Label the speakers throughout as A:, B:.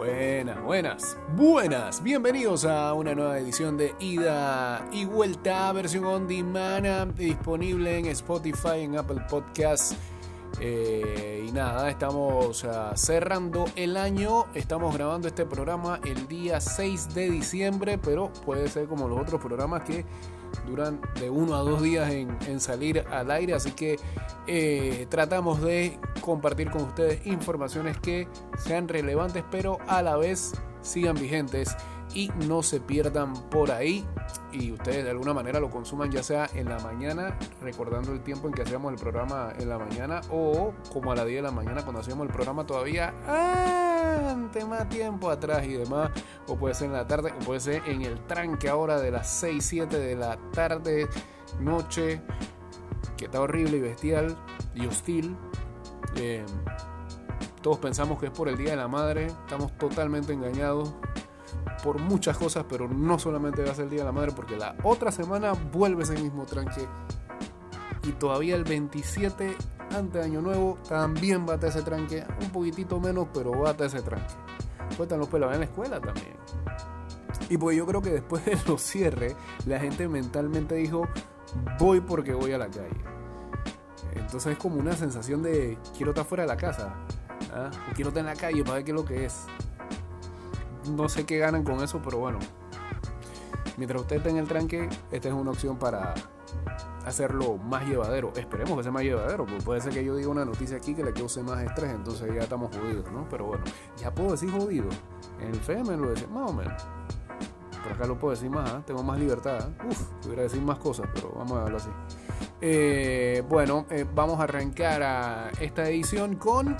A: Buenas, buenas, buenas. Bienvenidos a una nueva edición de Ida y Vuelta, versión on demand, disponible en Spotify, en Apple Podcasts. Eh, y nada, estamos ah, cerrando el año. Estamos grabando este programa el día 6 de diciembre, pero puede ser como los otros programas que duran de uno a dos días en, salir al aire. Así que eh, tratamos de compartir con ustedes informaciones que sean relevantes, pero a la vez sigan vigentes y no se pierdan por ahí. Y ustedes de alguna manera lo consuman ya sea en la mañana, recordando el tiempo en que hacíamos el programa en la mañana o como a las 10 de la mañana cuando hacíamos el programa todavía ante más tiempo atrás y demás, o puede ser en la tarde, o puede ser en el tranque ahora de las 6, 7 de la tarde, noche, que está horrible y bestial y hostil. Eh, todos pensamos que es por el Día de la Madre, estamos totalmente engañados por muchas cosas, pero no solamente va a ser el Día de la Madre, porque la otra semana vuelve ese mismo tranque. Y todavía el 27 antes de Año Nuevo también estar ese tranque, un poquitito menos, pero estar ese tranque. Cuentan los pelos en la escuela también. Y pues yo creo que después de los cierres, la gente mentalmente dijo, voy porque voy a la calle. Entonces es como una sensación de quiero estar fuera de la casa, ¿ah? o quiero estar en la calle para ver qué es lo que es no sé qué ganan con eso, pero bueno. Mientras usted esté en el tranque, esta es una opción para hacerlo más llevadero. Esperemos que sea más llevadero, porque puede ser que yo diga una noticia aquí que le cause más estrés, entonces ya estamos jodidos, ¿no? Pero bueno, ya puedo decir jodido. En el FM lo decía más o menos. Pero acá lo puedo decir más, ¿eh? tengo más libertad. ¿eh? Uf, pudiera decir más cosas, pero vamos a verlo así. Eh, bueno, vamos a arrancar a esta edición con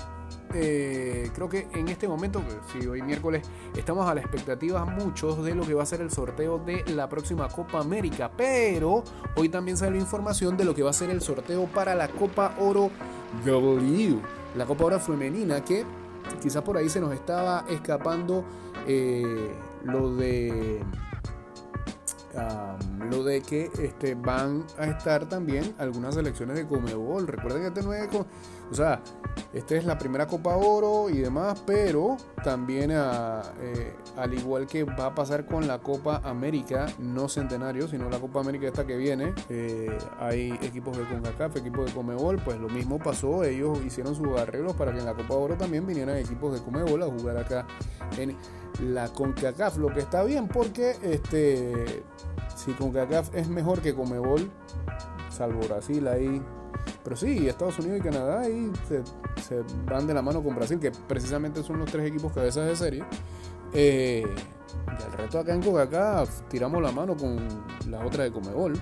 A: eh, creo que en este momento, si hoy miércoles, estamos a la expectativa muchos de lo que va a ser el sorteo de la próxima Copa América. Pero hoy también sale información de lo que va a ser el sorteo para la Copa Oro W, la Copa Oro femenina, que quizás por ahí se nos estaba escapando eh, lo de lo de que este, van a estar también algunas selecciones de Comebol. Recuerden que este no es, o sea, esta es la primera Copa Oro y demás, pero también eh, al igual que va a pasar con la Copa América, no centenario, sino la Copa América esta que viene, eh, hay equipos de CONCACAF, equipos de Comebol, pues lo mismo pasó, ellos hicieron sus arreglos para que en la Copa Oro también vinieran equipos de Comebol a jugar acá en la CONCACAF, lo que está bien porque este si CONCACAF es mejor que Comebol, salvo Brasil ahí. Pero sí, Estados Unidos y Canadá ahí se, van de la mano con Brasil, que precisamente son los tres equipos cabezas de serie. Eh, resto acá en CONCACAF tiramos la mano con la otra de Comebol.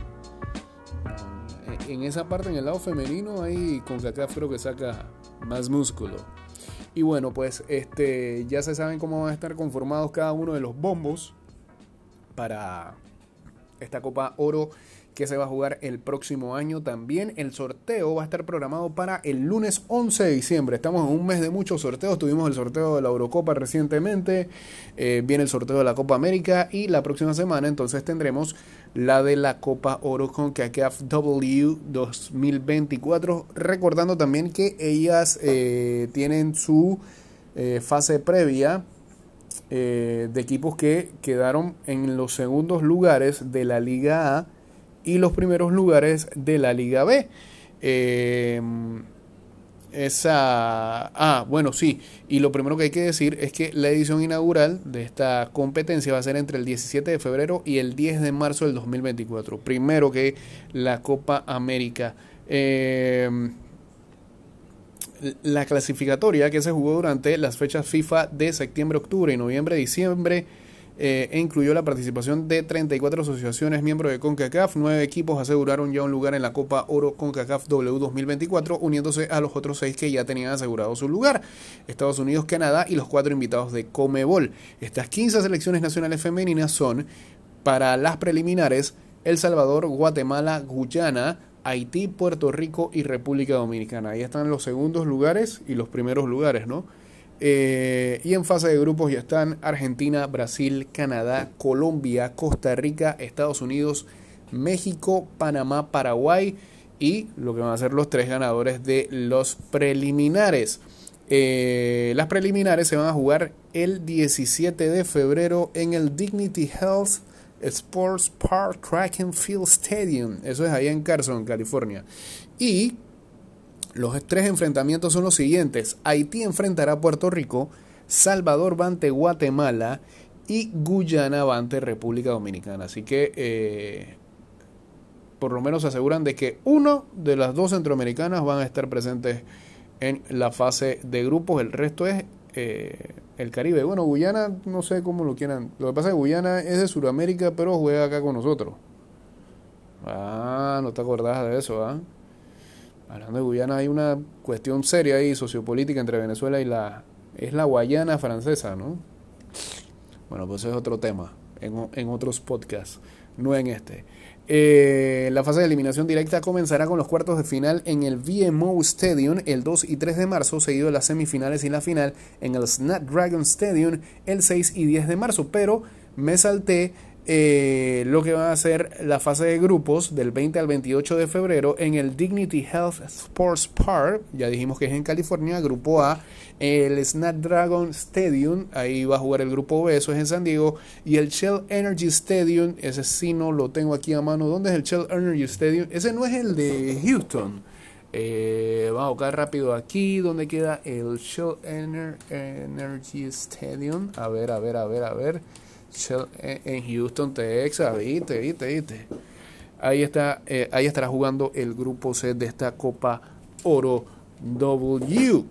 A: En esa parte, en el lado femenino, ahí CONCACAF creo que saca más músculo. Y bueno, pues este, ya se saben cómo van a estar conformados cada uno de los bombos para esta Copa Oro que se va a jugar el próximo año. También el sorteo va a estar programado para el lunes 11 de diciembre. Estamos en un mes de muchos sorteos. Tuvimos el sorteo de la Eurocopa recientemente. Eh, viene el sorteo de la Copa América. Y la próxima semana entonces tendremos la de la Copa Oro con CACAF W 2024. Recordando también que ellas eh, tienen su eh, fase previa de equipos que quedaron en los segundos lugares de la Liga A y los primeros lugares de la Liga B. Eh, esa. Ah, bueno, sí. Y lo primero que hay que decir es que la edición inaugural de esta competencia va a ser entre el 17 de febrero y el 10 de marzo del 2024. Primero que la Copa América. Eh, la clasificatoria que se jugó durante las fechas FIFA de septiembre, octubre y noviembre, diciembre eh, e incluyó la participación de 34 asociaciones miembros de CONCACAF. Nueve equipos aseguraron ya un lugar en la Copa Oro CONCACAF W 2024, uniéndose a los otros seis que ya tenían asegurado su lugar: Estados Unidos, Canadá y los cuatro invitados de Comebol. Estas 15 selecciones nacionales femeninas son para las preliminares El Salvador, Guatemala, Guyana, Haití, Puerto Rico y República Dominicana. Ahí están los segundos lugares y los primeros lugares, ¿no? Eh, y en fase de grupos ya están Argentina, Brasil, Canadá, Colombia, Costa Rica, Estados Unidos, México, Panamá, Paraguay y lo que van a ser los tres ganadores de los preliminares. Eh, las preliminares se van a jugar el 17 de febrero en el Dignity Health Sports Park Track and Field Stadium. Eso es allá en Carson, California. Y los tres enfrentamientos son los siguientes. Haití enfrentará a Puerto Rico, Salvador ante Guatemala y Guyana ante República Dominicana. Así que eh, por lo menos se aseguran de que uno de las dos centroamericanas van a estar presentes en la fase de grupos. El resto es eh, el Caribe. Bueno, Guyana, no sé cómo lo quieran. Lo que pasa es que Guyana es de Sudamérica, pero juega acá con nosotros. Ah, no te acordás de eso, ¿ah? Hablando de Guyana, hay una cuestión seria ahí, sociopolítica entre Venezuela y la. Es la Guayana francesa, ¿no? Bueno, pues es otro tema, en, en otros podcasts, no en este. Eh, la fase de eliminación directa comenzará con los cuartos de final en el VMO Stadium el 2 y 3 de marzo, seguido de las semifinales y la final en el Snapdragon Stadium el 6 y 10 de marzo. Pero me salté eh, lo que va a ser la fase de grupos del 20 al 28 de febrero en el Dignity Health Sports Park, ya dijimos que es en California, grupo A, el Snapdragon Stadium, ahí va a jugar el grupo B, eso es en San Diego, y el Shell Energy Stadium, ese sí no lo tengo aquí a mano, ¿dónde es el Shell Energy Stadium? Ese no es el de Houston. Eh, vamos a buscar rápido aquí donde queda el Shell Energy Stadium. A ver, a ver, a ver, a ver en Houston, Texas, viste, viste, viste. Ahí está, eh, ahí estará jugando el grupo C de esta Copa Oro W.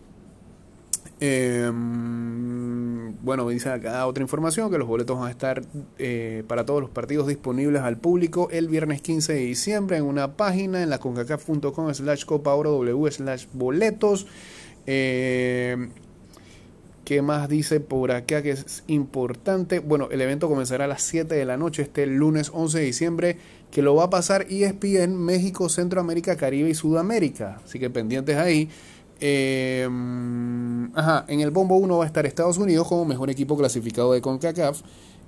A: Em, bueno, me dice acá otra información que los boletos van a estar eh, para todos los partidos disponibles al público el viernes 15 de diciembre en una página en la concacaf.com slash copa oro w slash boletos. Eh, ¿Qué más dice por acá que es importante? Bueno, el evento comenzará a las 7 de la noche este lunes 11 de diciembre, que lo va a pasar ESPN México, Centroamérica, Caribe y Sudamérica. Así que pendientes ahí. Eh, ajá, en el bombo 1 va a estar Estados Unidos como mejor equipo clasificado de CONCACAF,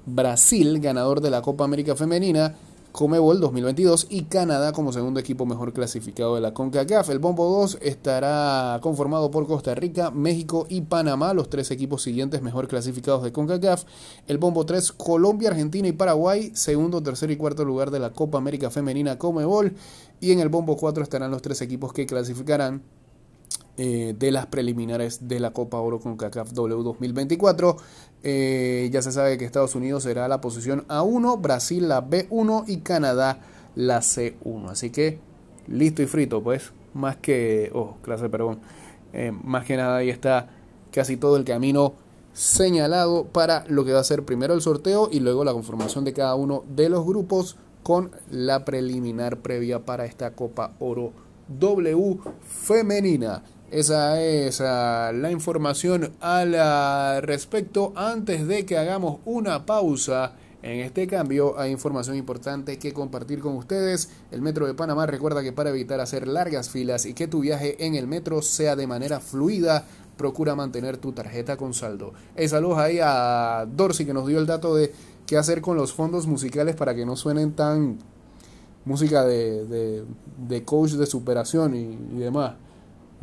A: Brasil, ganador de la Copa América Femenina, Comebol 2022 y Canadá como segundo equipo mejor clasificado de la CONCACAF. El Bombo 2 estará conformado por Costa Rica, México y Panamá, los tres equipos siguientes mejor clasificados de CONCACAF. El Bombo 3, Colombia, Argentina y Paraguay, segundo, tercer y cuarto lugar de la Copa América Femenina Comebol. Y en el Bombo 4 estarán los tres equipos que clasificarán eh, de las preliminares de la Copa Oro con CACAF W 2024. Eh, ya se sabe que Estados Unidos será la posición A1, Brasil la B1 y Canadá la C1. Así que listo y frito, pues. Más que. Oh, clase, perdón. Eh, más que nada ahí está casi todo el camino señalado para lo que va a ser primero el sorteo y luego la conformación de cada uno de los grupos con la preliminar previa para esta Copa Oro W femenina. Esa es ah, la información al respecto. Antes de que hagamos una pausa en este cambio, hay información importante que compartir con ustedes. El Metro de Panamá recuerda que para evitar hacer largas filas y que tu viaje en el metro sea de manera fluida, procura mantener tu tarjeta con saldo. Hey, saludos ahí a Dorsey que nos dio el dato de qué hacer con los fondos musicales para que no suenen tan música de, coach de superación y demás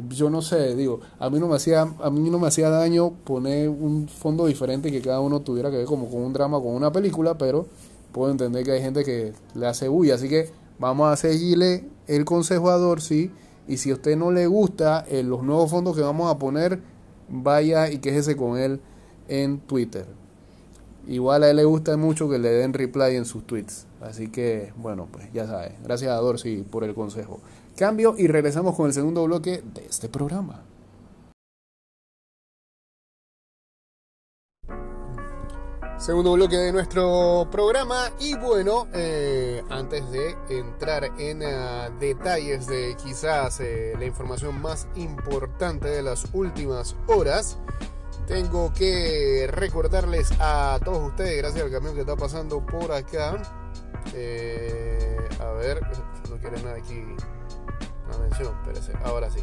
A: yo no sé, digo, a mí no me hacía, a mí no me hacía daño poner un fondo diferente que cada uno tuviera que ver como con un drama, con una película, pero puedo entender que hay gente que le hace bulla, así que vamos a seguirle el consejo a Dorsey y si a usted no le gusta eh, los nuevos fondos que vamos a poner, vaya y quéjese con él en Twitter. Igual a él le gusta mucho que le den reply en sus tweets. Así que, bueno, pues ya sabes. Gracias a Dorsey por el consejo. Cambio y regresamos con el segundo bloque de este programa. Segundo bloque de nuestro programa y bueno, eh, antes de entrar en eh, detalles de quizás eh, la información más importante de las últimas horas, tengo que recordarles a todos ustedes, gracias al camión que está pasando por acá, a ver, no quiere nada aquí mención, ahora sí.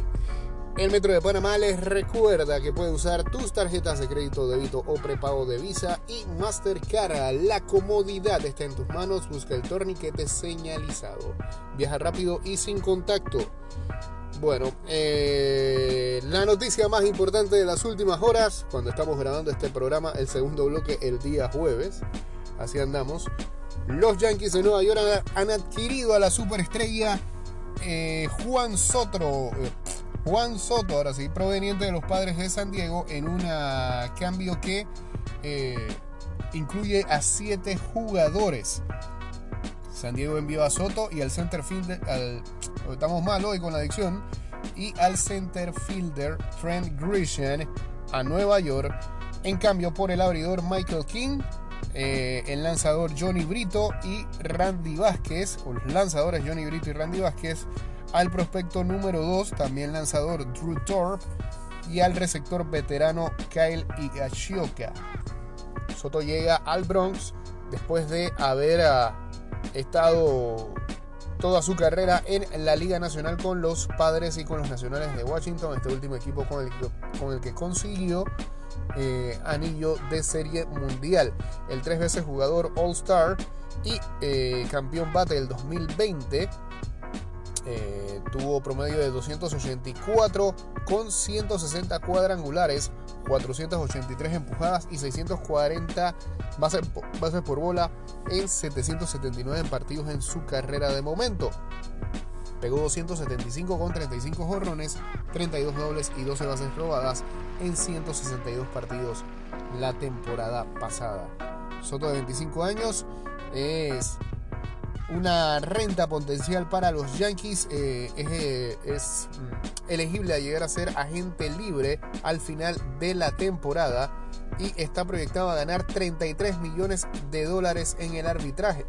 A: El Metro de Panamá les recuerda que puede usar tus tarjetas de crédito, débito o prepago de Visa y Mastercard. La comodidad está en tus manos. Busca el torniquete señalizado. Viaja rápido y sin contacto. Bueno, eh, la noticia más importante de las últimas horas, cuando estamos grabando este programa, el segundo bloque el día jueves, así andamos. Los Yankees de Nueva York han adquirido a la superestrella eh, Juan Soto, eh, Juan Soto, ahora sí, proveniente de los padres de San Diego, en un cambio que incluye a siete jugadores. San Diego envió a Soto y al center fielder, al, estamos mal hoy con la adicción, y al center fielder Trent Grisham a Nueva York. En cambio, por el abridor Michael King, eh, el lanzador Johnny Brito y Randy Vázquez, o los lanzadores Johnny Brito y Randy Vázquez, al prospecto número 2, también lanzador Drew Thorpe, y al receptor veterano Kyle Higashioka. Soto llega al Bronx después de haber ah, estado toda su carrera en la Liga Nacional con los Padres y con los Nacionales de Washington, este último equipo con el que consiguió eh, anillo de serie mundial. El tres veces jugador All Star y eh, campeón bate del 2020. Eh, tuvo promedio de 284 con 160 cuadrangulares, 483 empujadas y 640 bases, por bola en 779 partidos en su carrera de momento. Pegó 275 con 35 jorrones, 32 dobles y 12 bases robadas en 162 partidos la temporada pasada. Soto de 25 años es una renta potencial para los Yankees. Eh, es, es mm, elegible a llegar a ser agente libre al final de la temporada y está proyectado a ganar 33 millones de dólares en el arbitraje.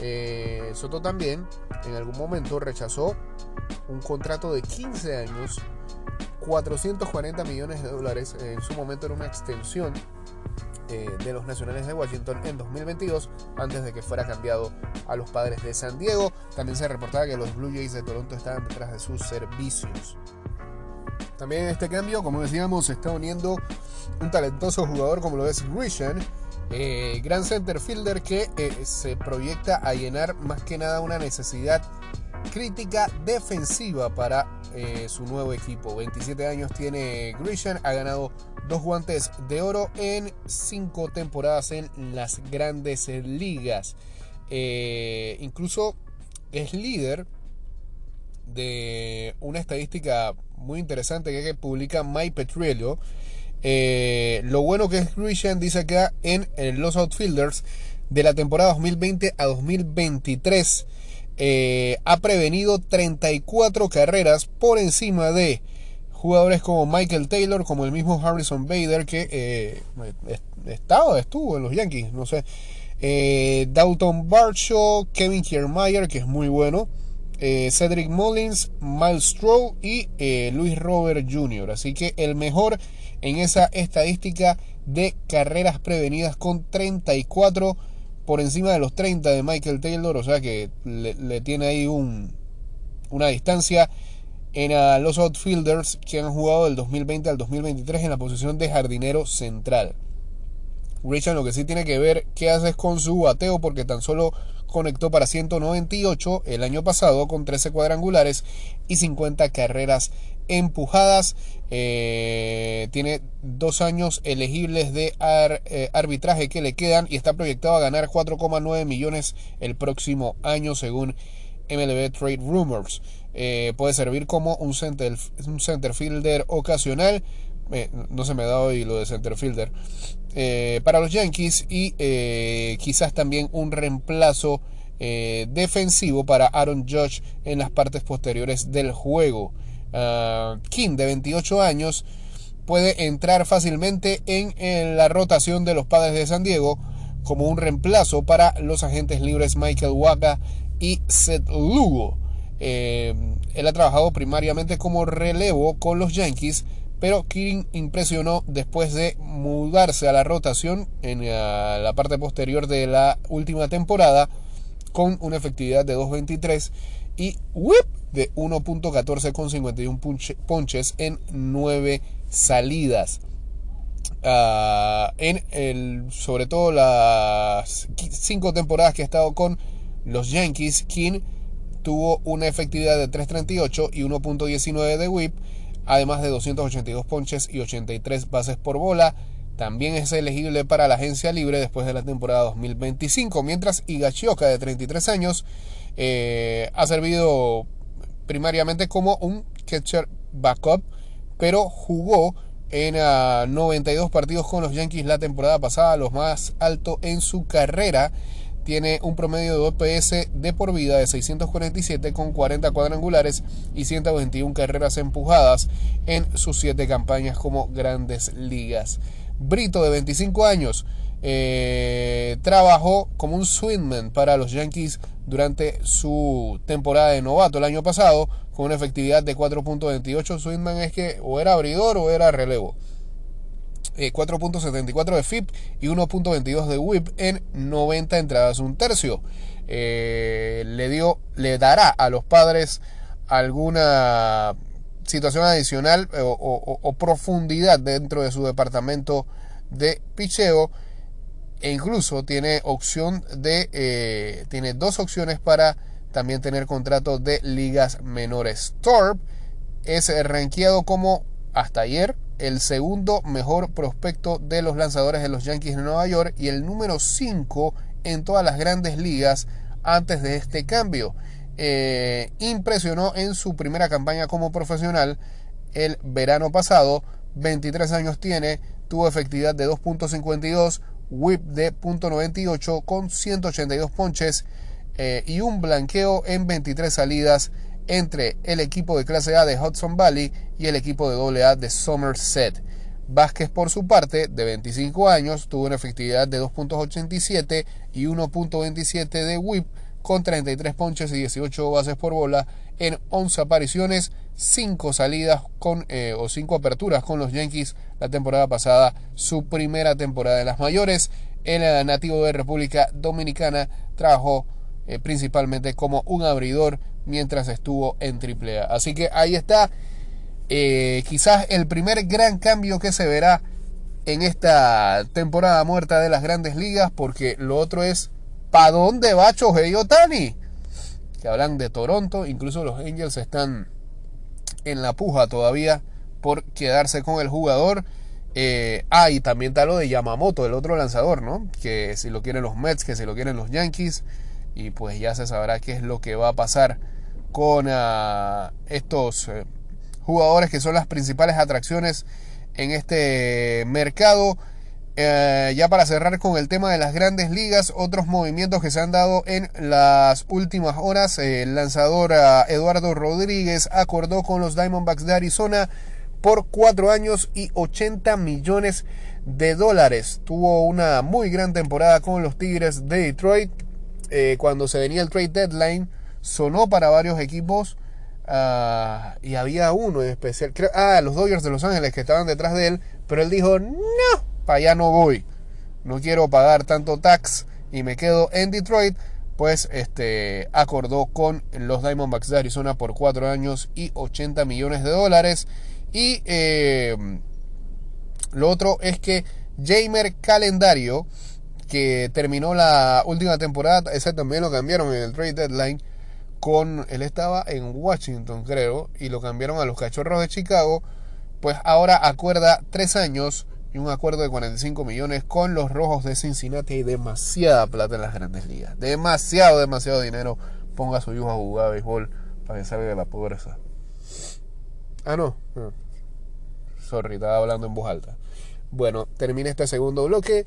A: Eh, Soto también en algún momento rechazó un contrato de 15 años, 440 millones de dólares. En su momento era una extensión eh, de los Nacionales de Washington en 2022 antes de que fuera cambiado a los Padres de San Diego. También se reportaba que los Blue Jays de Toronto estaban detrás de sus servicios. También en este cambio, como decíamos, se está uniendo un talentoso jugador como lo es Grisham, eh, gran center fielder que eh, se proyecta a llenar más que nada una necesidad crítica defensiva para eh, su nuevo equipo. 27 años tiene Grisham, ha ganado dos guantes de oro en cinco temporadas en las grandes ligas. incluso es líder de una estadística muy interesante que, publica Mike Petriello. Eh, lo bueno que es Christian dice acá en, los outfielders de la temporada 2020 a 2023 eh, ha prevenido 34 carreras por encima de jugadores como Michael Taylor, como el mismo Harrison Bader que eh, estaba, estuvo en los Yankees, no sé. Dalton Barshaw, Kevin Kiermaier, que es muy bueno. Eh, Cedric Mullins, Miles Stroh y eh, Luis Robert Jr. Así que el mejor en esa estadística de carreras prevenidas con 34 por encima de los 30 de Michael Taylor. O sea que le, tiene ahí un, una distancia en los outfielders que han jugado del 2020 al 2023 en la posición de jardinero central. Richard lo que sí tiene que ver qué haces con su bateo porque tan solo conectó para 198 el año pasado con 13 cuadrangulares y 50 carreras empujadas. Eh, tiene dos años elegibles de eh, arbitraje que le quedan y está proyectado a ganar 4,9 millones el próximo año según MLB Trade Rumors. Eh, puede servir como un center, un center fielder ocasional. No se me dado hoy lo de center fielder. Eh, para los Yankees y eh, quizás también un reemplazo eh, defensivo para Aaron Judge en las partes posteriores del juego. Ah, King, de 28 años, puede entrar fácilmente en, la rotación de los padres de San Diego como un reemplazo para los agentes libres Michael Waka y Seth Lugo. él ha trabajado primariamente como relevo con los Yankees pero Kirin impresionó después de mudarse a la rotación en eh, la parte posterior de la última temporada con una efectividad de 2.23 y whip de 1.14 con 51 ponches en 9 salidas. Ah, en el, sobre todo las 5 temporadas que ha estado con los Yankees, King tuvo una efectividad de 3.38 y 1.19 de whip, además de 282 ponches y 83 bases por bola. También es elegible para la agencia libre después de la temporada 2025, mientras Higashioka, de 33 años, eh, ha servido primariamente como un catcher backup, pero jugó en 92 ah, partidos con los Yankees la temporada pasada, los más alto en su carrera. Tiene un promedio de OPS de por vida de 647 con 40 cuadrangulares y 121 carreras empujadas en sus 7 campañas como grandes ligas. Brito, de 25 años, eh, trabajó como un swingman para los Yankees durante su temporada de novato el año pasado, con una efectividad de 4.28. Swingman es que o era abridor o era relevo. 4.74 eh, de FIP y 1.22 de WHIP en 90 entradas, un tercio. Eh, le dio, le dará a los padres alguna situación adicional o, profundidad dentro de su departamento de picheo e incluso tiene opción de eh, tiene dos opciones para también tener contrato de ligas menores. Torp es rankeado como hasta ayer el segundo mejor prospecto de los lanzadores de los Yankees de Nueva York y el número 5 en todas las grandes ligas antes de este cambio. Eh, impresionó en su primera campaña como profesional el verano pasado. 23 años tiene, tuvo efectividad de 2.52, whip de .98 con 182 ponches eh, y un blanqueo en 23 salidas entre el equipo de clase A de Hudson Valley y el equipo de AA de Somerset. Vázquez por su parte, de 25 años, tuvo una efectividad de 2.87 y 1.27 de whip con 33 ponches y 18 bases por bola en 11 apariciones, 5 salidas con, eh, o 5 aperturas con los Yankees la temporada pasada, su primera temporada en las mayores. El eh, nativo de República Dominicana trabajó eh, principalmente como un abridor mientras estuvo en AAA. Así que ahí está quizás el primer gran cambio que se verá en esta temporada muerta de las grandes ligas, porque lo otro es ¿Para dónde va Chohei Otani? Que hablan de Toronto, incluso los Angels están en la puja todavía por quedarse con el jugador. Eh, ah, y también está lo de Yamamoto, el otro lanzador, ¿no? Que si lo quieren los Mets, que si lo quieren los Yankees. Y pues ya se sabrá qué es lo que va a pasar con ah, estos eh, jugadores que son las principales atracciones en este mercado. Eh, ya para cerrar con el tema de las grandes ligas, otros movimientos que se han dado en las últimas horas. el lanzador eh, Eduardo Rodríguez acordó con los Diamondbacks de Arizona por 4 años y 80 millones de dólares. Tuvo una muy gran temporada con los Tigres de Detroit. Eh, cuando se venía el trade deadline, sonó para varios equipos. Ah, y había uno en especial, ah, los Dodgers de Los Ángeles que estaban detrás de él, pero él dijo, no, para allá no voy, no quiero pagar tanto tax y me quedo en Detroit, pues este acordó con los Diamondbacks de Arizona por 4 años y 80 millones de dólares. Y eh, lo otro es que Jamer Calendario, que terminó la última temporada, ese también lo cambiaron en el trade deadline. Con, él estaba en Washington, creo, y lo cambiaron a los Cachorros de Chicago. Pues ahora acuerda 3 años un acuerdo de 45 millones con los Rojos de Cincinnati. Hay demasiada plata en las grandes ligas. Demasiado, demasiado dinero. Ponga a su hijo a jugar a béisbol para que salga de la pobreza. Ah, no. Sorry, estaba hablando en voz alta. Bueno, termina este segundo bloque.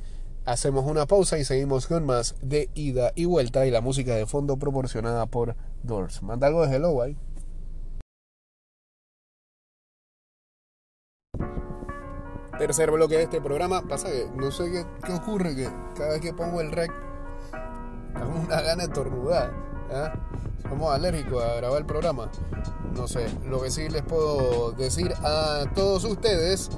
A: Hacemos una pausa y seguimos con más de ida y vuelta y la música de fondo proporcionada por Doors. Manda algo de Hello, ahí. tercer bloque de este programa. Pasa que no sé qué, ocurre, que cada vez que pongo el rec, tengo una gana de tornudar. ¿ah? Somos alérgicos a grabar el programa. No sé, lo que sí les puedo decir a todos ustedes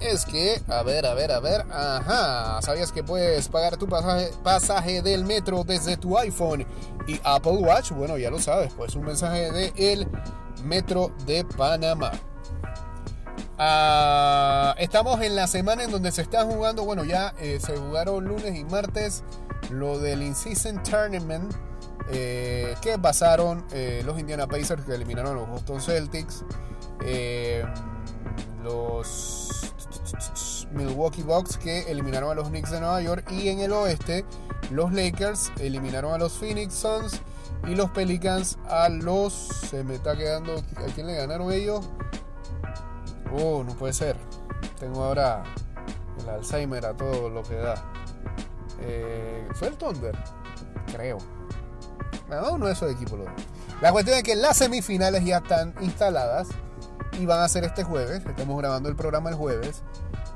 A: es que, a ver, a ver, a ver, ajá, ¿sabías que puedes pagar tu pasaje, del metro desde tu iPhone y Apple Watch? Bueno, ya lo sabes, pues un mensaje de el Metro de Panamá. Ah, estamos en la semana en donde se está jugando, bueno, ya eh, se jugaron lunes y martes lo del In-Season Tournament eh, que pasaron eh, los Indiana Pacers que eliminaron a los Boston Celtics, eh, los Milwaukee Bucks que eliminaron a los Knicks de Nueva York y en el oeste los Lakers eliminaron a los Phoenix Suns y los Pelicans a los... Se me está quedando... ¿A quién le ganaron ellos? Oh, no puede ser. Tengo ahora el Alzheimer a todo lo que da. ¿Fue el Thunder? Creo. No, no es su equipo. La cuestión es que las semifinales ya están instaladas y van a ser este jueves. Estamos grabando el programa el jueves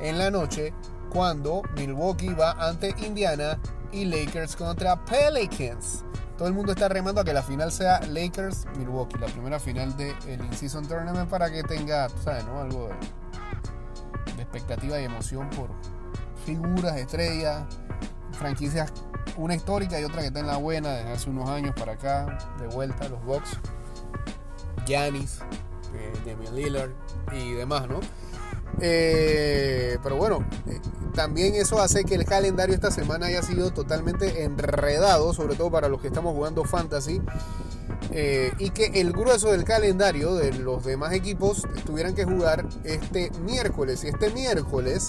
A: en la noche cuando Milwaukee va ante Indiana y Lakers contra Pelicans. Todo el mundo está remando a que la final sea Lakers-Milwaukee, la primera final del In-Season Tournament para que tenga, sabes, ¿no? Algo de, de expectativa y emoción por figuras, estrellas, franquicias una histórica y otra que está en la buena desde hace unos años para acá, de vuelta, los Bucks, Giannis, eh, Damian Lillard y demás, ¿no? Eh, pero bueno, eh, también eso hace que el calendario esta semana haya sido totalmente enredado, sobre todo para los que estamos jugando fantasy. y que el grueso del calendario de los demás equipos tuvieran que jugar este miércoles. Y este miércoles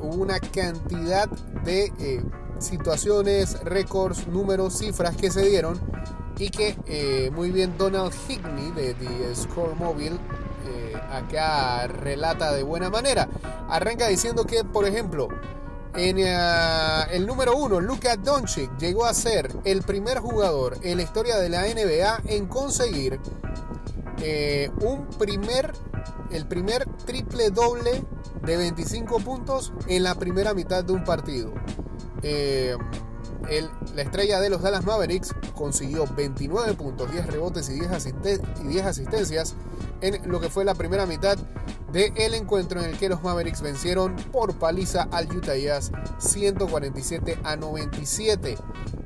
A: hubo una cantidad de situaciones, récords, números, cifras que se dieron y que eh, muy bien Donald Higney de The Score Mobile eh, acá relata de buena manera. Arranca diciendo que, por ejemplo, en eh, el número uno, Luka Doncic llegó a ser el primer jugador en la historia de la NBA en conseguir un primer, el primer triple doble de 25 puntos en la primera mitad de un partido. Eh, la estrella de los Dallas Mavericks consiguió 29 puntos, 10 rebotes y 10, y 10 asistencias en lo que fue la primera mitad del encuentro en el que los Mavericks vencieron por paliza al Utah Jazz 147 a 97.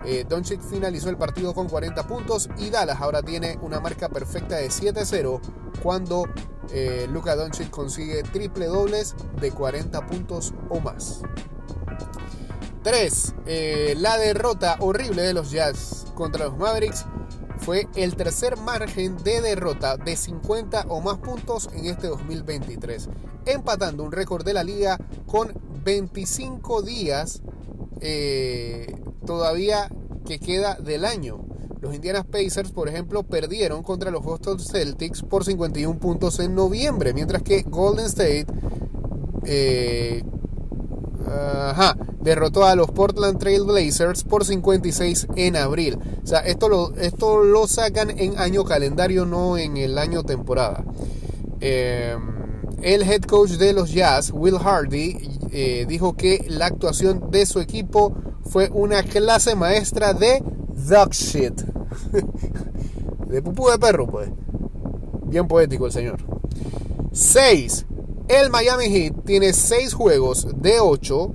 A: Eh, Doncic finalizó el partido con 40 puntos y Dallas ahora tiene una marca perfecta de 7-0 cuando eh, Luka Doncic consigue triple dobles de 40 puntos o más. 3. Eh, la derrota horrible de los Jazz contra los Mavericks fue el tercer margen de derrota de 50 o más puntos en este 2023, empatando un récord de la liga con 25 días eh, todavía que queda del año. Los Indiana Pacers, por ejemplo, perdieron contra los Boston Celtics por 51 puntos en noviembre, mientras que Golden State eh, Ajá, derrotó a los Portland Trail Blazers por 56 en abril. O sea, esto lo, esto lo sacan en año calendario, no en el año temporada. Em, el head coach de los Jazz, Will Hardy, eh, dijo que la actuación de su equipo fue una clase maestra de dog shit. de pupú de perro, pues. Bien poético el señor. 6. El Miami Heat tiene 6 juegos de 8.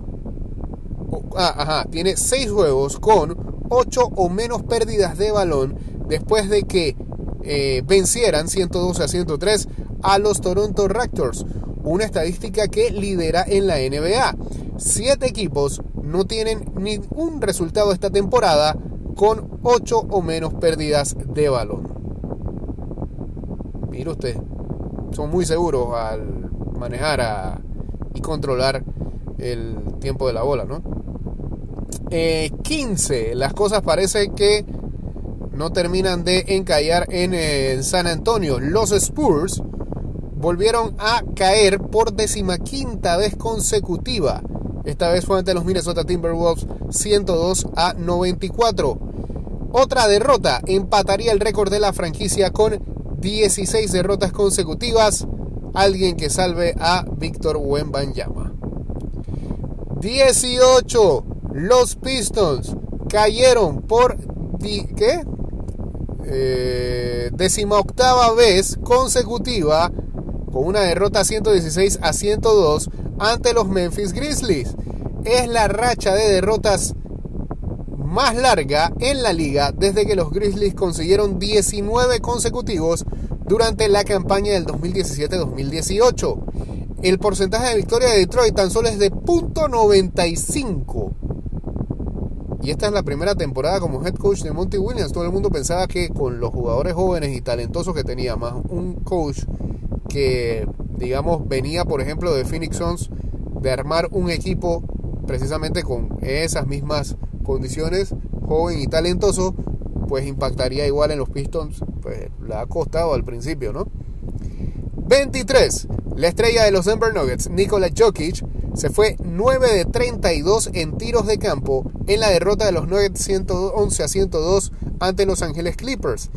A: Ah, ajá, tiene 6 juegos con 8 o menos pérdidas de balón después de que eh, vencieran 112 a 103 a los Toronto Raptors. Una estadística que lidera en la NBA. 7 equipos no tienen ningún resultado esta temporada con 8 o menos pérdidas de balón. Mire usted, son muy seguros al manejar y controlar el tiempo de la bola, ¿no? 15. Eh, las cosas parece que no terminan de encallar en, en, San Antonio. Los Spurs volvieron a caer por decimaquinta vez consecutiva. Esta vez fue ante los Minnesota Timberwolves 102 a 94. Otra derrota empataría el récord de la franquicia con 16 derrotas consecutivas alguien que salve a Víctor Wembanyama. 18. Los Pistons cayeron por ¿qué? Eh, octava vez consecutiva con una derrota 116 a 102 ante los Memphis Grizzlies. Es la racha de derrotas más larga en la liga desde que los Grizzlies consiguieron 19 consecutivos durante la campaña del 2017-2018. El porcentaje de victoria de Detroit tan solo es de .95. Y esta es la primera temporada como head coach de Monty Williams. Todo el mundo pensaba que con los jugadores jóvenes y talentosos que tenía, más un coach que, digamos, venía, por ejemplo, de Phoenix Suns, de armar un equipo precisamente con esas mismas condiciones, joven y talentoso, pues impactaría igual en los Pistons. Pues le ha costado al principio, ¿no? 23. La estrella de los Denver Nuggets, Nikola Jokic, se fue 9 de 32 en tiros de campo en la derrota de los Nuggets 111 a 102 ante Los Ángeles Clippers.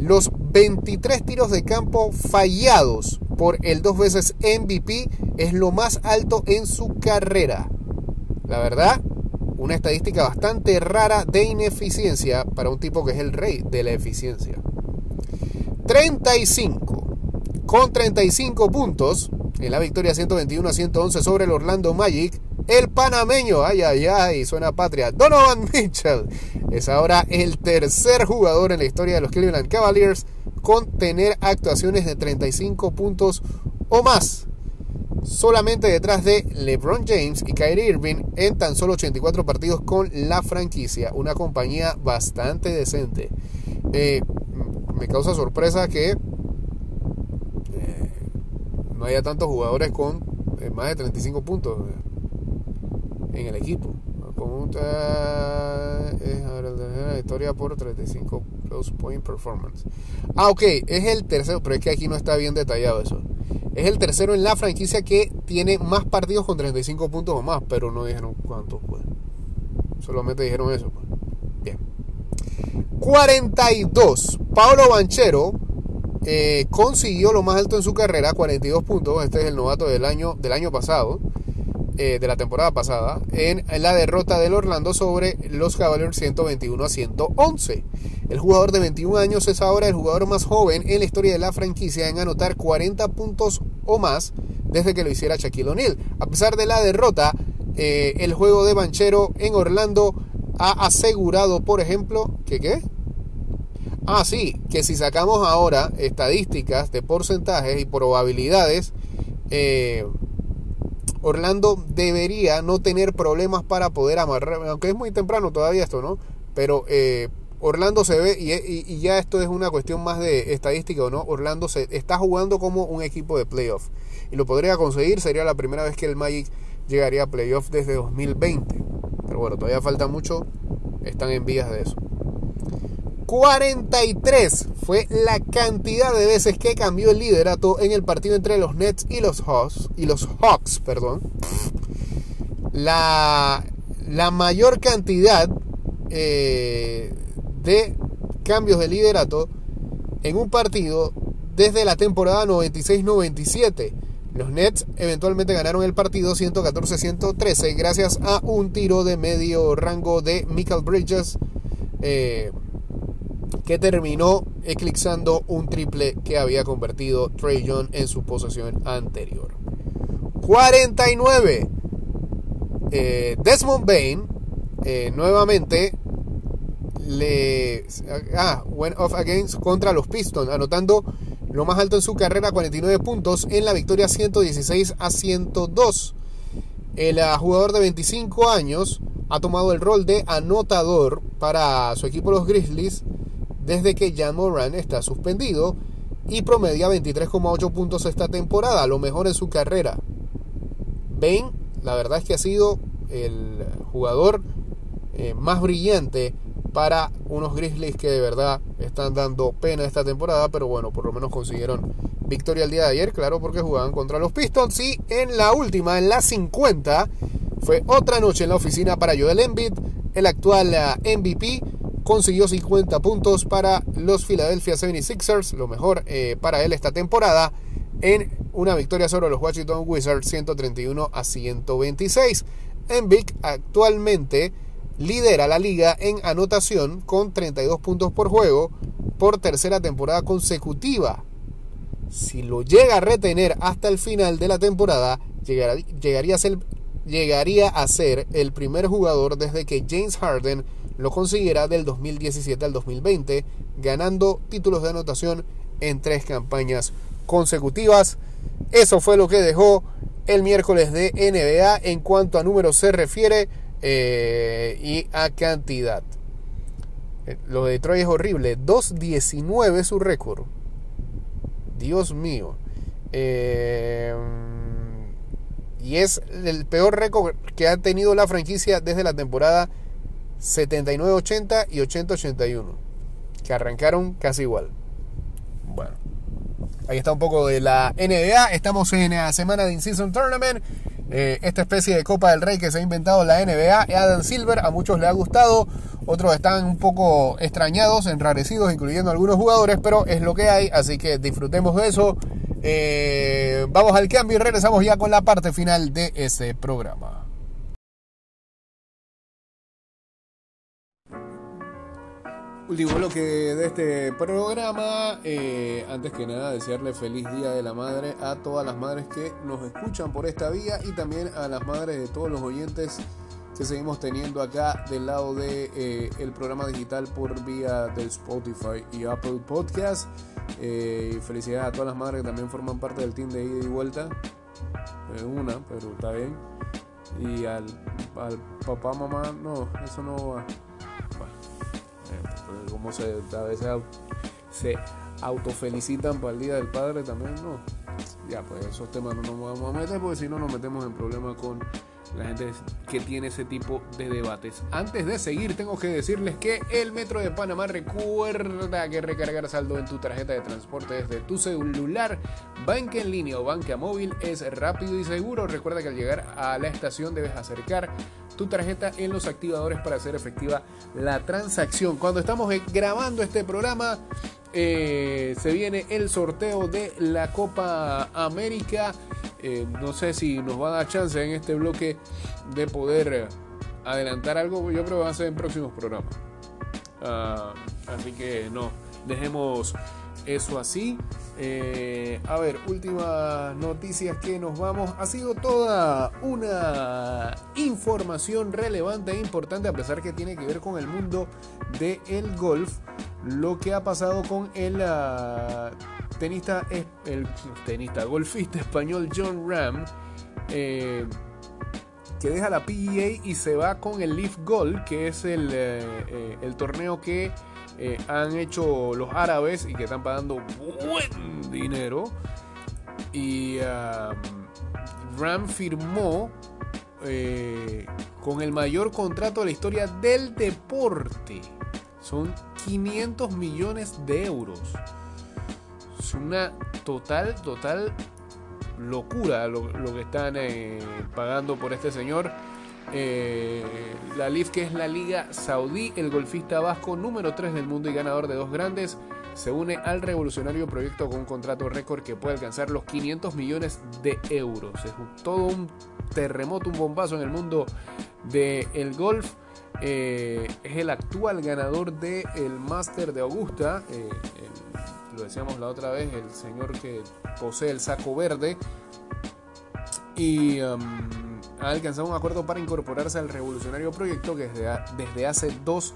A: Los 23 tiros de campo fallados por el dos veces MVP es lo más alto en su carrera. La verdad, una estadística bastante rara de ineficiencia para un tipo que es el rey de la eficiencia. 35. Con 35 puntos, en la victoria 121 a 111 sobre el Orlando Magic, el panameño, ay, ay, ay, suena patria, Donovan Mitchell, es ahora el tercer jugador en la historia de los Cleveland Cavaliers con tener actuaciones de 35 puntos o más. Solamente detrás de LeBron James y Kyrie Irving en tan solo 84 partidos con la franquicia. Una compañía bastante decente. Eh, me causa sorpresa que no haya tantos jugadores con eh, más de 35 puntos eh, en el equipo. es la historia por 35 plus point performance. Ah, ok, es el tercero, pero es que aquí no está bien detallado eso. Es el tercero en la franquicia que tiene más partidos con 35 puntos o más, pero no dijeron cuántos. Solamente dijeron eso, pues. Bien. 42. Pablo Banchero eh, consiguió lo más alto en su carrera, 42 puntos. Este es el novato del año, del año pasado, eh, de la temporada pasada, en la derrota del Orlando sobre los Cavaliers 121 a 111. El jugador de 21 años es ahora el jugador más joven en la historia de la franquicia en anotar 40 puntos o más desde que lo hiciera Shaquille O'Neal. A pesar de la derrota, eh, el juego de Banchero en Orlando ha asegurado, por ejemplo, que qué? Ah, sí, que si sacamos ahora estadísticas de porcentajes y probabilidades, eh, Orlando debería no tener problemas para poder amarrar, aunque es muy temprano todavía esto, ¿no? Pero eh, Orlando se ve, y, ya esto es una cuestión más de estadística o no, Orlando se está jugando como un equipo de playoff. Y lo podría conseguir, sería la primera vez que el Magic llegaría a playoff desde 2020. Pero bueno, todavía falta mucho, están en vías de eso. 43 fue la cantidad de veces que cambió el liderato en el partido entre los Nets y los Hawks. Y los Hawks perdón. La, la mayor cantidad eh, de cambios de liderato en un partido desde la temporada 96-97. Los Nets eventualmente ganaron el partido 114-113 gracias a un tiro de medio rango de Michael Bridges. Eh, que terminó eclipsando un triple que había convertido Trey Young en su posesión anterior. 49. Eh, Desmond Bain eh, nuevamente le ah, went off against contra los Pistons, anotando lo más alto en su carrera, 49 puntos en la victoria 116 a 102. El ah, jugador de 25 años ha tomado el rol de anotador para su equipo los Grizzlies desde que Jan Moran está suspendido y promedia 23,8 puntos esta temporada, lo mejor en su carrera. Ben, la verdad es que ha sido el jugador eh, más brillante para unos Grizzlies que de verdad están dando pena esta temporada, pero bueno, por lo menos consiguieron victoria el día de ayer, claro, porque jugaban contra los Pistons y en la última, en la 50, fue otra noche en la oficina para Joel Embiid, el actual eh, MVP, consiguió 50 puntos para los Philadelphia 76ers, lo mejor eh, para él esta temporada, en una victoria sobre los Washington Wizards 131 a 126. Embiid actualmente lidera la liga en anotación con 32 puntos por juego por tercera temporada consecutiva. Si lo llega a retener hasta el final de la temporada, llegaría, a ser, llegaría a ser el primer jugador desde que James Harden lo consiguiera del 2017 al 2020, ganando títulos de anotación en tres campañas consecutivas. Eso fue lo que dejó el miércoles de NBA en cuanto a números se refiere. eh, y a cantidad. Eh, lo de Detroit es horrible. 2.19 su récord. Dios mío. Eh, y es el peor récord que ha tenido la franquicia desde la temporada 79-80 y 80-81. Que arrancaron casi igual. Bueno. Ahí está un poco de la NBA. Estamos en la semana de In-Season Tournament. Eh, esta especie de Copa del Rey que se ha inventado la NBA. Adam Silver, a muchos le ha gustado, otros están un poco extrañados, enrarecidos, incluyendo algunos jugadores, pero es lo que hay, así que disfrutemos de eso. Eh, vamos al cambio y regresamos ya con la parte final de este programa. Último bloque de este programa. Eh, antes que nada, desearle feliz Día de la Madre a todas las madres que nos escuchan por esta vía y también a las madres de todos los oyentes que seguimos teniendo acá del lado de eh, el programa digital por vía del Spotify y Apple Podcast. Eh, felicidades a todas las madres que también forman parte del team de ida y vuelta. una, pero está bien. Y al, al papá, mamá, no, eso no va como se, a veces se autofelicitan para el Día del Padre también, no. Ya, pues esos temas no nos vamos a meter porque si no nos metemos en problemas con la gente que tiene ese tipo de debates. Antes de seguir, tengo que decirles que el Metro de Panamá recuerda que recargar saldo en tu tarjeta de transporte desde tu celular, banca en línea o banca móvil es rápido y seguro. Recuerda que al llegar a la estación debes acercar tu tarjeta en los activadores para hacer efectiva la transacción. Cuando estamos grabando este programa, eh, se viene el sorteo de la Copa América. Eh, no sé si nos va a dar chance en este bloque de poder adelantar algo. Yo creo que va a ser en próximos programas. Ah, así que no, dejemos eso así. Eh, a ver, últimas noticias que nos vamos. Ha sido toda una información relevante e importante, a pesar que tiene que ver con el mundo del el golf. Lo que ha pasado con el uh, tenista, el tenista, golfista español John Ram. Eh, que deja la PGA y se va con el Leaf Golf, que es el, eh, el torneo que eh, han hecho los árabes y que están pagando buen dinero. Y um, Ram firmó eh, con el mayor contrato de la historia del deporte. Son 500 millones de euros. Es una total, total locura lo, que están eh, pagando por este señor. Eh, la LIF, que es la Liga Saudí, el golfista vasco número 3 del mundo y ganador de dos grandes, se une al revolucionario proyecto con un contrato récord que puede alcanzar los 500 millones de euros. Es todo un terremoto, un bombazo en el mundo del golf. Eh, es el actual ganador del el Master de Augusta. Lo decíamos la otra vez, el señor que posee el saco verde. Y. Um, ha alcanzado un acuerdo para incorporarse al revolucionario proyecto que desde, desde hace dos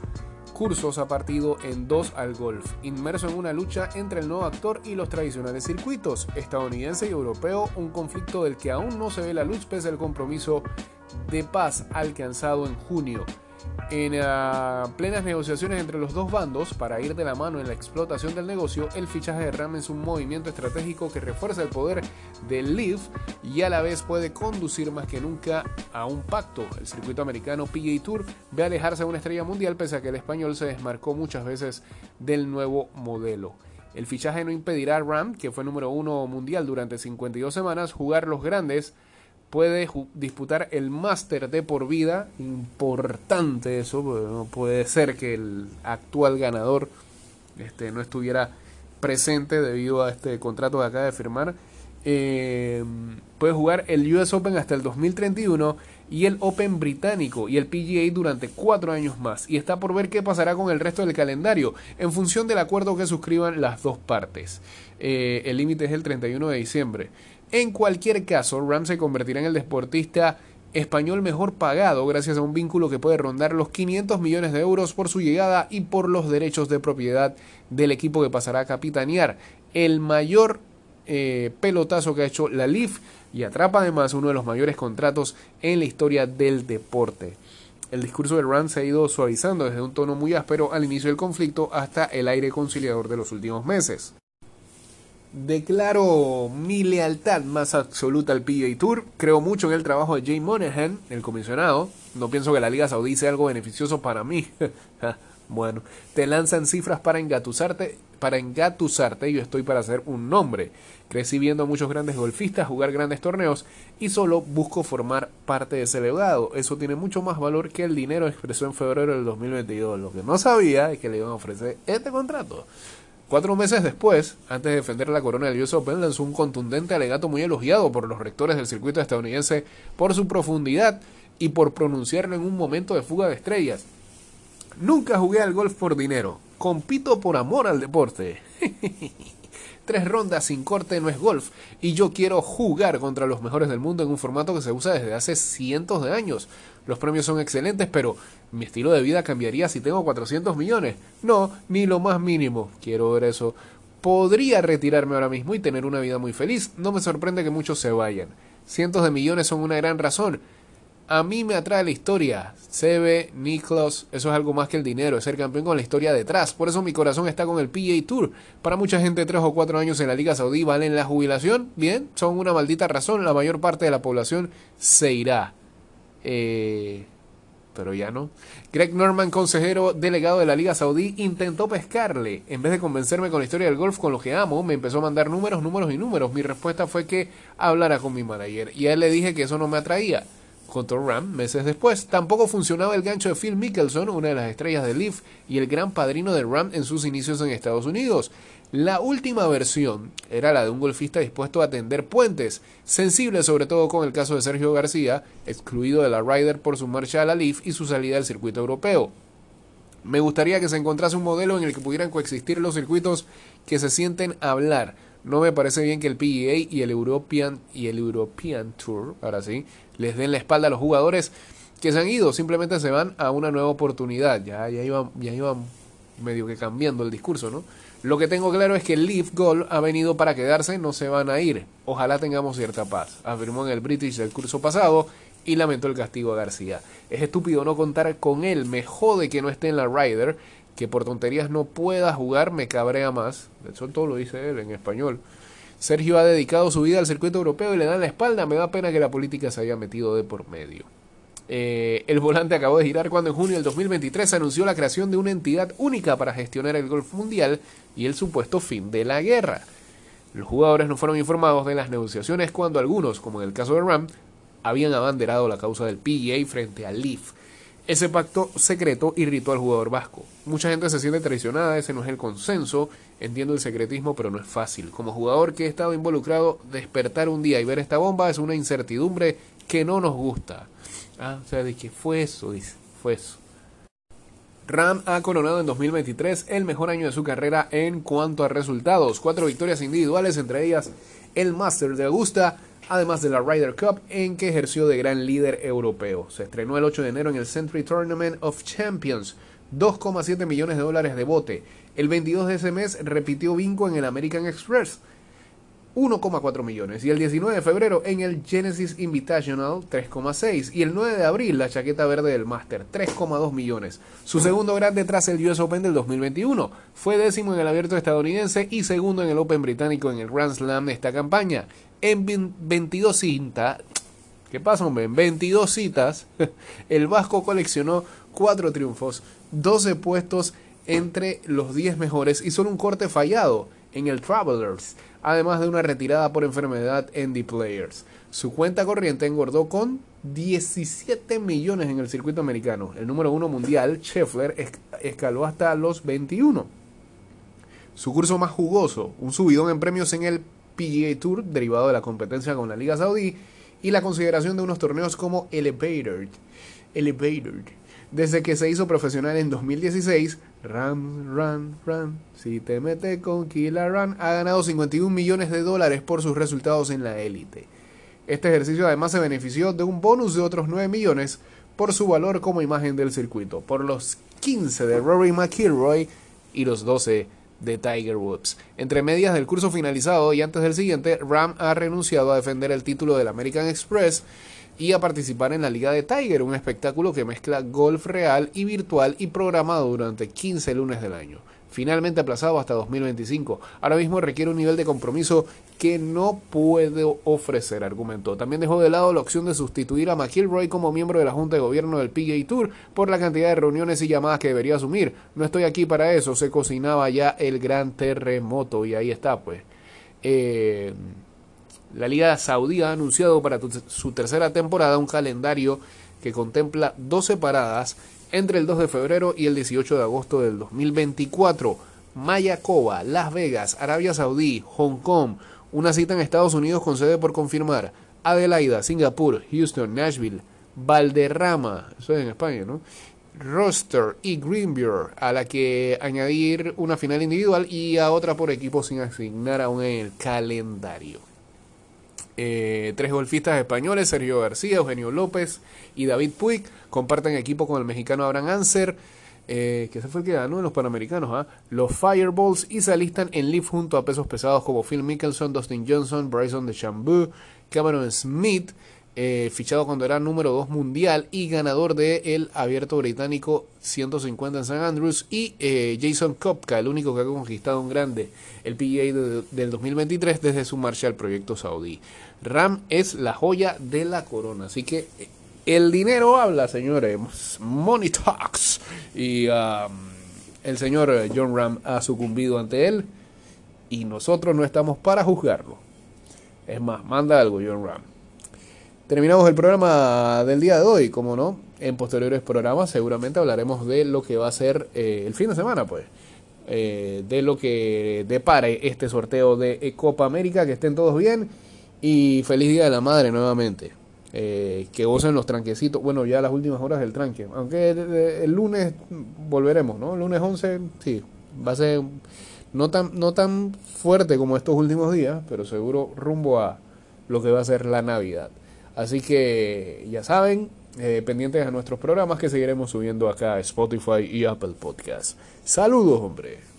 A: cursos ha partido en dos al golf, inmerso en una lucha entre el nuevo actor y los tradicionales circuitos, estadounidense y europeo, un conflicto del que aún no se ve la luz pese al compromiso de paz alcanzado en junio en uh, plenas negociaciones entre los dos bandos para ir de la mano en la explotación del negocio, el fichaje de Ram es un movimiento estratégico que refuerza el poder del Leaf y a la vez puede conducir más que nunca a un pacto. El circuito americano PGA Tour ve alejarse a una estrella mundial pese a que el español se desmarcó muchas veces del nuevo modelo. El fichaje no impedirá a Ram, que fue número uno mundial durante 52 semanas, jugar los grandes puede disputar el máster de por vida. Importante eso, no puede ser que el actual ganador este, no estuviera presente debido a este contrato que acaba de firmar. Eh, puede jugar el US Open hasta el 2031 y el Open británico y el PGA durante cuatro años más. Y está por ver qué pasará con el resto del calendario en función del acuerdo que suscriban las dos partes. Eh, el límite es el 31 de diciembre. En cualquier caso, Ram se convertirá en el deportista español mejor pagado gracias a un vínculo que puede rondar los 500 millones de euros por su llegada y por los derechos de propiedad del equipo que pasará a capitanear. El mayor eh, pelotazo que ha hecho la LIF y atrapa además uno de los mayores contratos en la historia del deporte. el discurso de Ram se ha ido suavizando desde un tono muy áspero al inicio del conflicto hasta el aire conciliador de los últimos meses. Declaro mi lealtad más absoluta al PGA Tour. Creo mucho en el trabajo de Jay Monahan, el comisionado. No pienso que la Liga Saudí sea algo beneficioso para mí. bueno, te lanzan cifras para engatusarte, para engatusarte yo estoy para hacer un nombre. Crecí viendo a muchos grandes golfistas jugar grandes torneos y solo busco formar parte de ese legado. Eso tiene mucho más valor que el dinero expresó en febrero del 2022. Lo que no sabía es que le iban a ofrecer este contrato. Cuatro meses después, antes de defender la corona del US Open, lanzó un contundente alegato muy elogiado por los rectores del circuito estadounidense por su profundidad y por pronunciarlo en un momento de fuga de estrellas. Nunca jugué al golf por dinero, compito por amor al deporte. Tres rondas sin corte no es golf y yo quiero jugar contra los mejores del mundo en un formato que se usa desde hace cientos de años. Los premios son excelentes, pero mi estilo de vida cambiaría si tengo 400 millones. No, ni lo más mínimo. Quiero ver eso. Podría retirarme ahora mismo y tener una vida muy feliz. No me sorprende que muchos se vayan. Cientos de millones son una gran razón. A mí me atrae la historia. Sebe, Niklas, eso es algo más que el dinero, es ser campeón con la historia detrás. Por eso mi corazón está con el PGA Tour. Para mucha gente, tres o cuatro años en la Liga Saudí valen la jubilación. Bien, son una maldita razón. La mayor parte de la población se irá. Eh, pero ya no. Greg Norman, consejero delegado de la Liga Saudí, intentó pescarle. En vez de convencerme con la historia del golf con lo que amo, me empezó a mandar números, números y números. Mi respuesta fue que hablara con mi manager. Y a él le dije que eso no me atraía. Contra Ram meses después. Tampoco funcionaba el gancho de Phil Mickelson, una de las estrellas de Leaf y el gran padrino de Ram en sus inicios en Estados Unidos. La última versión era la de un golfista dispuesto a atender puentes, sensible sobre todo con el caso de Sergio García, excluido de la Ryder por su marcha a la Leaf y su salida del circuito europeo. Me gustaría que se encontrase un modelo en el que pudieran coexistir los circuitos que se sienten hablar. No me parece bien que el PGA y el European y el European Tour, ahora sí, les den la espalda a los jugadores que se han ido, simplemente se van a una nueva oportunidad. Ya, ya iban, ya iban medio que cambiando el discurso, ¿no? Lo que tengo claro es que el Leaf Goal ha venido para quedarse, no se van a ir. Ojalá tengamos cierta paz, afirmó en el British del curso pasado y lamentó el castigo a García. Es estúpido no contar con él, me jode que no esté en la Ryder, que por tonterías no pueda jugar, me cabrea más. Eso todo lo dice él en español. Sergio ha dedicado su vida al circuito europeo y le dan la espalda. Me da pena que la política se haya metido de por medio. Eh, el volante acabó de girar cuando en junio del 2023 anunció la creación de una entidad única para gestionar el golf mundial y el supuesto fin de la guerra. Los jugadores no fueron informados de las negociaciones cuando algunos, como en el caso de Ram, habían abanderado la causa del PGA frente al Leaf. Ese pacto secreto irritó al jugador vasco. Mucha gente se siente traicionada, ese no es el consenso. Entiendo el secretismo, pero no es fácil. Como jugador que he estado involucrado, despertar un día y ver esta bomba es una incertidumbre que no nos gusta. Ah, o sea, de que fue eso, dice, fue eso. Ram ha coronado en 2023 el mejor año de su carrera en cuanto a resultados. Cuatro victorias individuales, entre ellas el Master de Augusta, además de la Ryder Cup, en que ejerció de gran líder europeo. Se estrenó el 8 de enero en el Century Tournament of Champions, 2,7 millones de dólares de bote. El 22 de ese mes repitió vinco en el American Express, 1,4 millones. Y el 19 de febrero en el Genesis Invitational 3,6. Y el 9 de abril la chaqueta verde del Master 3,2 millones. Su segundo grande tras el US Open del 2021. Fue décimo en el abierto estadounidense y segundo en el Open británico en el Grand Slam de esta campaña. En 22 cintas, ¿qué pasa hombre? En 22 citas, el Vasco coleccionó 4 triunfos, 12 puestos entre los 10 mejores y solo un corte fallado en el Travelers además de una retirada por enfermedad en The Players. Su cuenta corriente engordó con 17 millones en el circuito americano. El número uno mundial, Scheffler, escaló hasta los 21. Su curso más jugoso, un subidón en premios en el PGA Tour, derivado de la competencia con la Liga Saudí, y la consideración de unos torneos como Elevator. Elevator. Desde que se hizo profesional en 2016, Run, Run, Run, si te mete con Killer Run, ha ganado 51 millones de dólares por sus resultados en la élite. Este ejercicio además se benefició de un bonus de otros 9 millones por su valor como imagen del circuito, por los 15 de Rory McIlroy y los 12 de Tiger Woods. Entre medias del curso finalizado y antes del siguiente, Ram ha renunciado a defender el título del American Express y a participar en la Liga de Tiger, un espectáculo que mezcla golf real y virtual y programado durante 15 lunes del año finalmente aplazado hasta 2025. Ahora mismo requiere un nivel de compromiso que no puedo ofrecer, argumentó. También dejó de lado la opción de sustituir a McIlroy como miembro de la Junta de Gobierno del PGA Tour por la cantidad de reuniones y llamadas que debería asumir. No estoy aquí para eso, se cocinaba ya el gran terremoto y ahí está, pues. Eh, la Liga Saudí ha anunciado para su tercera temporada un calendario que contempla 12 paradas entre el 2 de febrero y el 18 de agosto del 2024. Mayacoba, Las Vegas, Arabia Saudí, Hong Kong, una cita en Estados Unidos con sede por confirmar, Adelaida, Singapur, Houston, Nashville, Valderrama, eso es en España, ¿no? Roster y Greenberg, a la que añadir una final individual y a otra por equipo sin asignar aún en el calendario. Eh, tres golfistas españoles, Sergio García, Eugenio López y David Puig, comparten equipo con el mexicano Abraham Anser, eh, que se fue el que ganó en los Panamericanos, ¿ah? los Fireballs, y se alistan en lift junto a pesos pesados como Phil Mickelson, Dustin Johnson, Bryson DeChambeau, Cameron Smith, eh, fichado cuando era número 2 mundial y ganador del el abierto británico 150 en St. Andrews y eh, Jason Kopka, el único que ha conquistado un grande el PGA del 2023 desde su marcha al proyecto saudí. Ram es la joya de la corona, así que eh, el dinero habla, señores. Money talks. Y um, el señor John Ram ha sucumbido ante él y nosotros no estamos para juzgarlo. Es más, manda algo, John Ram. Terminamos el programa del día de hoy, como no, en posteriores programas seguramente hablaremos de lo que va a ser eh, el fin de semana, pues, eh, de lo que depare este sorteo de Copa América, que estén todos bien y feliz Día de la Madre nuevamente. Eh, que gocen los tranquecitos, bueno, ya las últimas horas del tranque, aunque el, lunes volveremos, ¿no? El lunes 11, sí, va a ser no tan, no tan fuerte como estos últimos días, pero seguro rumbo a lo que va a ser la Navidad. Así que ya saben, eh, pendientes a nuestros programas que seguiremos subiendo acá a Spotify y Apple Podcast. Saludos, hombre.